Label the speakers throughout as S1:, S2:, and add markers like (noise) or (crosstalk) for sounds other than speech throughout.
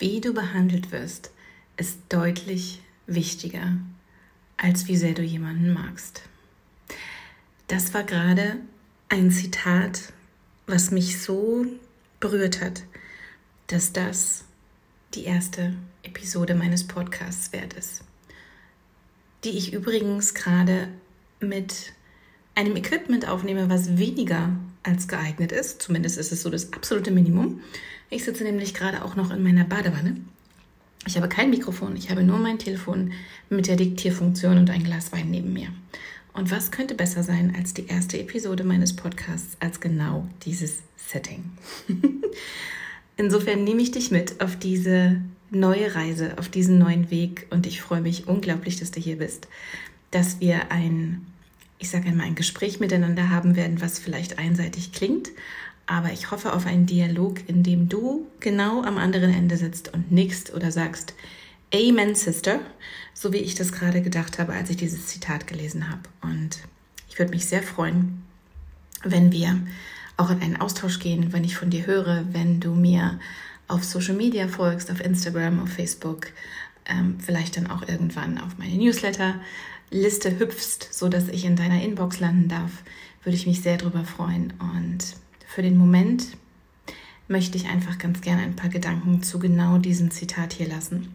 S1: wie du behandelt wirst, ist deutlich wichtiger, als wie sehr du jemanden magst. Das war gerade ein Zitat, was mich so berührt hat, dass das die erste Episode meines Podcasts wert ist, die ich übrigens gerade mit einem Equipment aufnehme, was weniger als geeignet ist. Zumindest ist es so das absolute Minimum. Ich sitze nämlich gerade auch noch in meiner Badewanne. Ich habe kein Mikrofon, ich habe nur mein Telefon mit der Diktierfunktion und ein Glas Wein neben mir. Und was könnte besser sein als die erste Episode meines Podcasts als genau dieses Setting? (laughs) Insofern nehme ich dich mit auf diese neue Reise, auf diesen neuen Weg und ich freue mich unglaublich, dass du hier bist, dass wir ein, ich sage einmal, ein Gespräch miteinander haben werden, was vielleicht einseitig klingt, aber ich hoffe auf einen Dialog, in dem du genau am anderen Ende sitzt und nickst oder sagst, Amen, Sister, so wie ich das gerade gedacht habe, als ich dieses Zitat gelesen habe. Und ich würde mich sehr freuen, wenn wir auch in einen Austausch gehen, wenn ich von dir höre, wenn du mir auf Social Media folgst, auf Instagram, auf Facebook, ähm, vielleicht dann auch irgendwann auf meine Newsletter-Liste hüpfst, sodass ich in deiner Inbox landen darf, würde ich mich sehr darüber freuen. Und für den Moment möchte ich einfach ganz gerne ein paar Gedanken zu genau diesem Zitat hier lassen,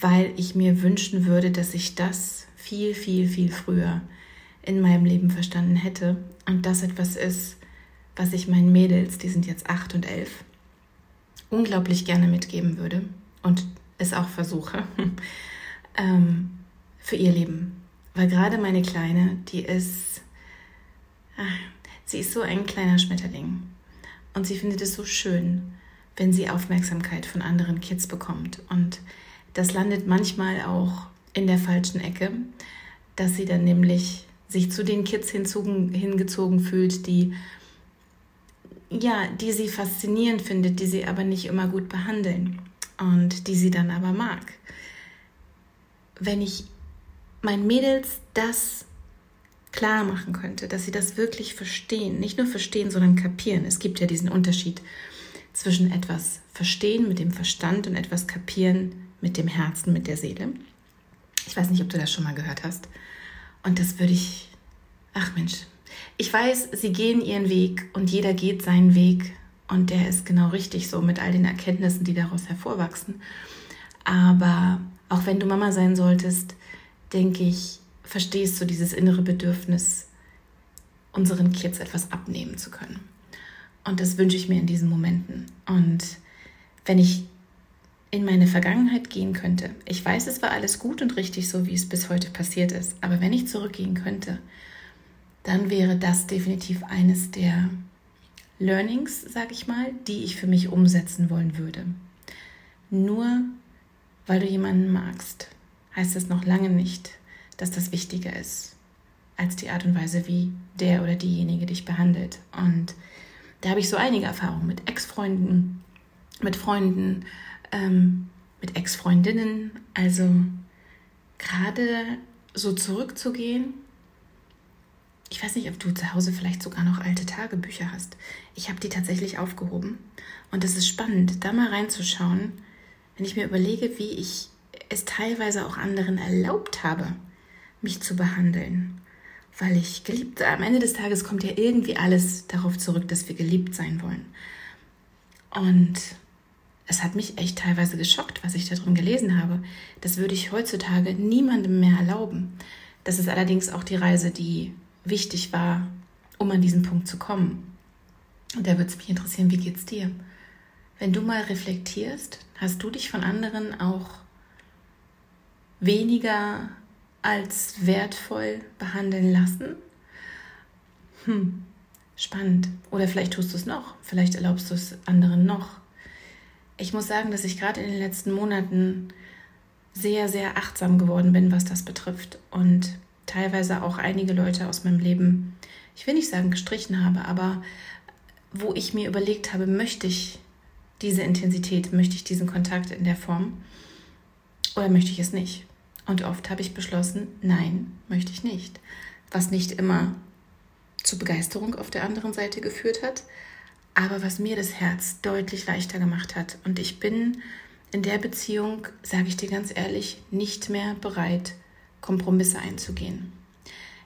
S1: weil ich mir wünschen würde, dass ich das viel, viel, viel früher in meinem Leben verstanden hätte und das etwas ist, was ich meinen Mädels, die sind jetzt acht und elf, unglaublich gerne mitgeben würde und es auch versuche (laughs) ähm, für ihr Leben. Weil gerade meine Kleine, die ist, ach, Sie ist so ein kleiner Schmetterling und sie findet es so schön, wenn sie Aufmerksamkeit von anderen Kids bekommt. Und das landet manchmal auch in der falschen Ecke, dass sie dann nämlich sich zu den Kids hinzogen, hingezogen fühlt, die ja, die sie faszinierend findet, die sie aber nicht immer gut behandeln und die sie dann aber mag. Wenn ich meinen Mädels das klar machen könnte, dass sie das wirklich verstehen. Nicht nur verstehen, sondern kapieren. Es gibt ja diesen Unterschied zwischen etwas verstehen mit dem Verstand und etwas kapieren mit dem Herzen, mit der Seele. Ich weiß nicht, ob du das schon mal gehört hast. Und das würde ich, ach Mensch, ich weiß, sie gehen ihren Weg und jeder geht seinen Weg und der ist genau richtig so mit all den Erkenntnissen, die daraus hervorwachsen. Aber auch wenn du Mama sein solltest, denke ich, verstehst du dieses innere Bedürfnis, unseren Kids etwas abnehmen zu können. Und das wünsche ich mir in diesen Momenten. Und wenn ich in meine Vergangenheit gehen könnte, ich weiß, es war alles gut und richtig, so wie es bis heute passiert ist, aber wenn ich zurückgehen könnte, dann wäre das definitiv eines der Learnings, sage ich mal, die ich für mich umsetzen wollen würde. Nur weil du jemanden magst, heißt das noch lange nicht, dass das wichtiger ist als die Art und Weise, wie der oder diejenige dich behandelt. Und da habe ich so einige Erfahrungen mit Ex-Freunden, mit Freunden, ähm, mit Ex-Freundinnen. Also gerade so zurückzugehen. Ich weiß nicht, ob du zu Hause vielleicht sogar noch alte Tagebücher hast. Ich habe die tatsächlich aufgehoben. Und es ist spannend, da mal reinzuschauen, wenn ich mir überlege, wie ich es teilweise auch anderen erlaubt habe, mich zu behandeln, weil ich geliebt, am Ende des Tages kommt ja irgendwie alles darauf zurück, dass wir geliebt sein wollen. Und es hat mich echt teilweise geschockt, was ich darin gelesen habe. Das würde ich heutzutage niemandem mehr erlauben. Das ist allerdings auch die Reise, die wichtig war, um an diesen Punkt zu kommen. Und da würde es mich interessieren, wie geht's dir? Wenn du mal reflektierst, hast du dich von anderen auch weniger als wertvoll behandeln lassen? Hm, spannend. Oder vielleicht tust du es noch, vielleicht erlaubst du es anderen noch. Ich muss sagen, dass ich gerade in den letzten Monaten sehr, sehr achtsam geworden bin, was das betrifft. Und teilweise auch einige Leute aus meinem Leben, ich will nicht sagen gestrichen habe, aber wo ich mir überlegt habe, möchte ich diese Intensität, möchte ich diesen Kontakt in der Form oder möchte ich es nicht? Und oft habe ich beschlossen, nein, möchte ich nicht. Was nicht immer zu Begeisterung auf der anderen Seite geführt hat, aber was mir das Herz deutlich leichter gemacht hat. Und ich bin in der Beziehung, sage ich dir ganz ehrlich, nicht mehr bereit, Kompromisse einzugehen.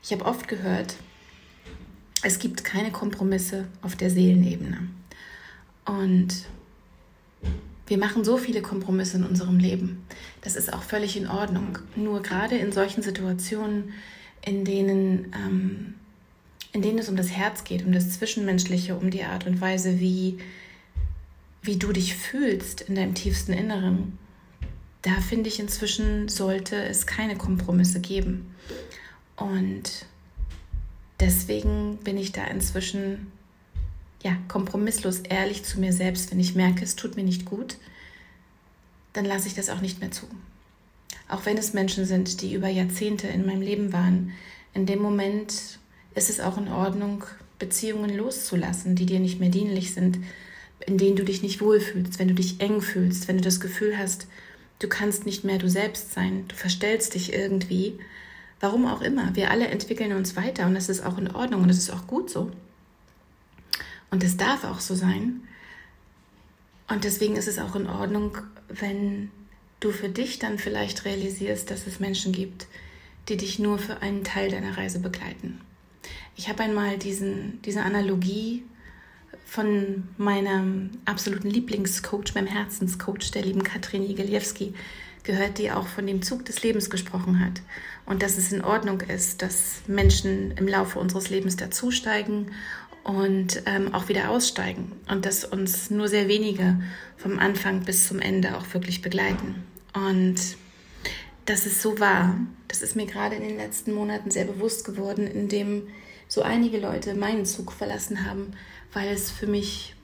S1: Ich habe oft gehört, es gibt keine Kompromisse auf der Seelenebene. Und wir machen so viele Kompromisse in unserem Leben. Das ist auch völlig in Ordnung. Nur gerade in solchen Situationen, in denen, ähm, in denen es um das Herz geht, um das Zwischenmenschliche, um die Art und Weise, wie, wie du dich fühlst in deinem tiefsten Inneren, da finde ich inzwischen sollte es keine Kompromisse geben. Und deswegen bin ich da inzwischen ja, kompromisslos ehrlich zu mir selbst, wenn ich merke, es tut mir nicht gut, dann lasse ich das auch nicht mehr zu. Auch wenn es Menschen sind, die über Jahrzehnte in meinem Leben waren, in dem Moment ist es auch in Ordnung, Beziehungen loszulassen, die dir nicht mehr dienlich sind, in denen du dich nicht wohlfühlst, wenn du dich eng fühlst, wenn du das Gefühl hast, du kannst nicht mehr du selbst sein, du verstellst dich irgendwie. Warum auch immer, wir alle entwickeln uns weiter und das ist auch in Ordnung und das ist auch gut so. Und es darf auch so sein. Und deswegen ist es auch in Ordnung, wenn du für dich dann vielleicht realisierst, dass es Menschen gibt, die dich nur für einen Teil deiner Reise begleiten. Ich habe einmal diesen, diese Analogie von meinem absoluten Lieblingscoach, meinem Herzenscoach, der lieben Katrin Igeliewski, gehört, die auch von dem Zug des Lebens gesprochen hat. Und dass es in Ordnung ist, dass Menschen im Laufe unseres Lebens dazusteigen und ähm, auch wieder aussteigen und dass uns nur sehr wenige vom Anfang bis zum Ende auch wirklich begleiten. Und das ist so wahr, das ist mir gerade in den letzten Monaten sehr bewusst geworden, indem so einige Leute meinen Zug verlassen haben, weil es für mich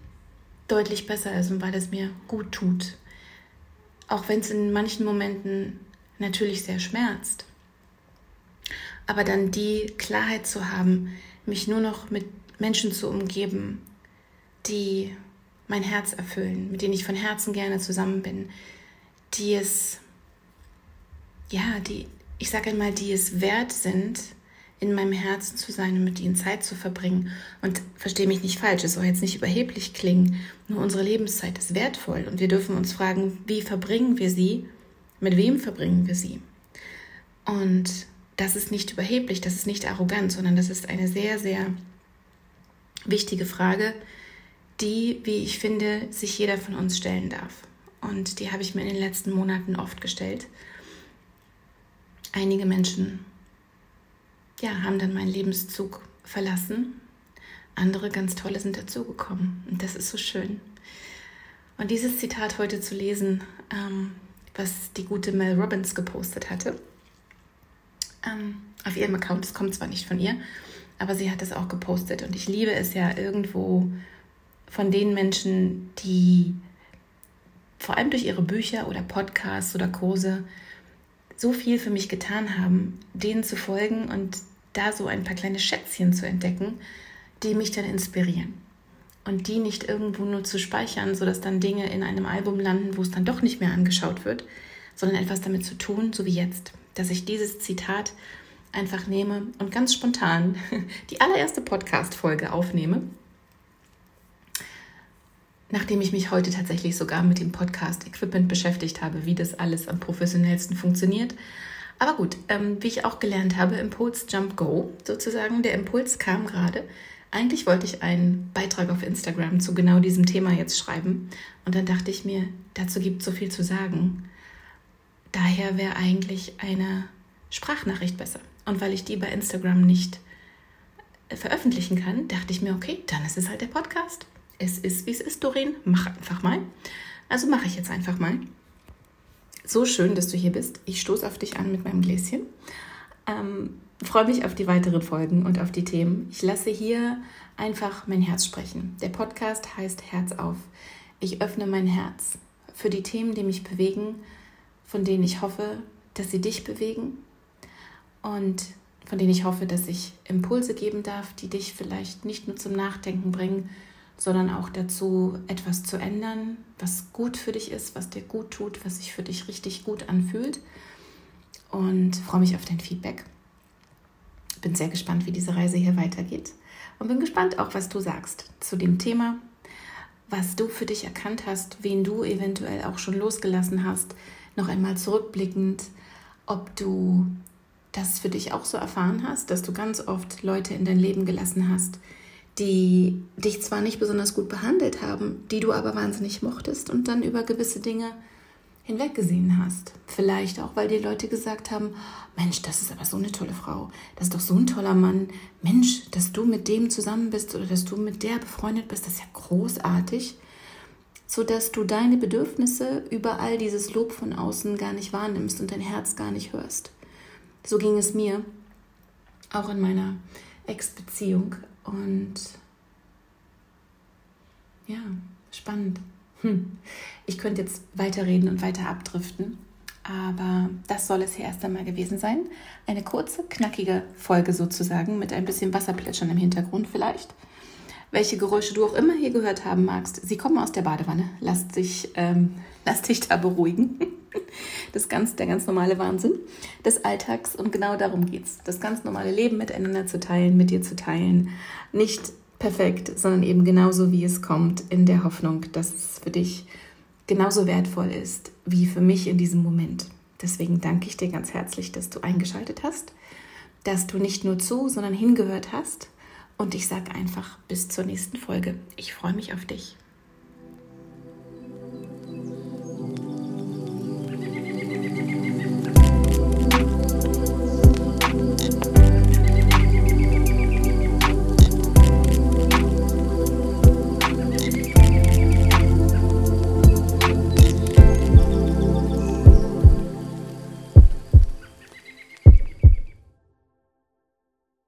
S1: deutlich besser ist und weil es mir gut tut. Auch wenn es in manchen Momenten natürlich sehr schmerzt. Aber dann die Klarheit zu haben, mich nur noch mit Menschen zu umgeben, die mein Herz erfüllen, mit denen ich von Herzen gerne zusammen bin, die es, ja, die, ich sage einmal, die es wert sind, in meinem Herzen zu sein und mit ihnen Zeit zu verbringen. Und verstehe mich nicht falsch, es soll jetzt nicht überheblich klingen, nur unsere Lebenszeit ist wertvoll und wir dürfen uns fragen, wie verbringen wir sie, mit wem verbringen wir sie. Und das ist nicht überheblich, das ist nicht arrogant, sondern das ist eine sehr, sehr wichtige Frage, die, wie ich finde, sich jeder von uns stellen darf. Und die habe ich mir in den letzten Monaten oft gestellt. Einige Menschen ja, haben dann meinen Lebenszug verlassen. Andere ganz tolle sind dazugekommen. Und das ist so schön. Und dieses Zitat heute zu lesen, ähm, was die gute Mel Robbins gepostet hatte, ähm, auf ihrem Account, das kommt zwar nicht von ihr, aber sie hat es auch gepostet und ich liebe es ja irgendwo von den Menschen, die vor allem durch ihre Bücher oder Podcasts oder Kurse so viel für mich getan haben, denen zu folgen und da so ein paar kleine Schätzchen zu entdecken, die mich dann inspirieren. Und die nicht irgendwo nur zu speichern, sodass dann Dinge in einem Album landen, wo es dann doch nicht mehr angeschaut wird, sondern etwas damit zu tun, so wie jetzt, dass ich dieses Zitat einfach nehme und ganz spontan (laughs) die allererste Podcast-Folge aufnehme. Nachdem ich mich heute tatsächlich sogar mit dem Podcast-Equipment beschäftigt habe, wie das alles am professionellsten funktioniert. Aber gut, ähm, wie ich auch gelernt habe, Impuls Jump Go sozusagen. Der Impuls kam gerade. Eigentlich wollte ich einen Beitrag auf Instagram zu genau diesem Thema jetzt schreiben. Und dann dachte ich mir, dazu gibt es so viel zu sagen. Daher wäre eigentlich eine Sprachnachricht besser. Und weil ich die bei Instagram nicht äh, veröffentlichen kann, dachte ich mir, okay, dann ist es halt der Podcast. Es ist, wie es ist, Doreen. Mach einfach mal. Also mache ich jetzt einfach mal. So schön, dass du hier bist. Ich stoße auf dich an mit meinem Gläschen. Ähm, freue mich auf die weiteren Folgen und auf die Themen. Ich lasse hier einfach mein Herz sprechen. Der Podcast heißt Herz auf. Ich öffne mein Herz für die Themen, die mich bewegen, von denen ich hoffe, dass sie dich bewegen und von denen ich hoffe, dass ich Impulse geben darf, die dich vielleicht nicht nur zum Nachdenken bringen, sondern auch dazu, etwas zu ändern, was gut für dich ist, was dir gut tut, was sich für dich richtig gut anfühlt. Und freue mich auf dein Feedback. Bin sehr gespannt, wie diese Reise hier weitergeht. Und bin gespannt auch, was du sagst zu dem Thema. was du für dich erkannt hast, wen du eventuell auch schon losgelassen hast, noch einmal zurückblickend, ob du das für dich auch so erfahren hast, dass du ganz oft Leute in dein Leben gelassen hast, die dich zwar nicht besonders gut behandelt haben, die du aber wahnsinnig mochtest und dann über gewisse Dinge hinweggesehen hast. Vielleicht auch, weil die Leute gesagt haben, Mensch, das ist aber so eine tolle Frau, das ist doch so ein toller Mann. Mensch, dass du mit dem zusammen bist oder dass du mit der befreundet bist, das ist ja großartig. Sodass du deine Bedürfnisse über all dieses Lob von außen gar nicht wahrnimmst und dein Herz gar nicht hörst. So ging es mir, auch in meiner Ex-Beziehung. Und ja, spannend. Hm. Ich könnte jetzt weiterreden und weiter abdriften, aber das soll es hier erst einmal gewesen sein. Eine kurze, knackige Folge sozusagen mit ein bisschen Wasserplätschern im Hintergrund vielleicht. Welche Geräusche du auch immer hier gehört haben magst, sie kommen aus der Badewanne. Lass dich, ähm, (laughs) lass dich da beruhigen. (laughs) Das ganz, der ganz normale Wahnsinn des Alltags und genau darum geht es. Das ganz normale Leben miteinander zu teilen, mit dir zu teilen. Nicht perfekt, sondern eben genauso, wie es kommt, in der Hoffnung, dass es für dich genauso wertvoll ist wie für mich in diesem Moment. Deswegen danke ich dir ganz herzlich, dass du eingeschaltet hast, dass du nicht nur zu, sondern hingehört hast. Und ich sage einfach bis zur nächsten Folge. Ich freue mich auf dich.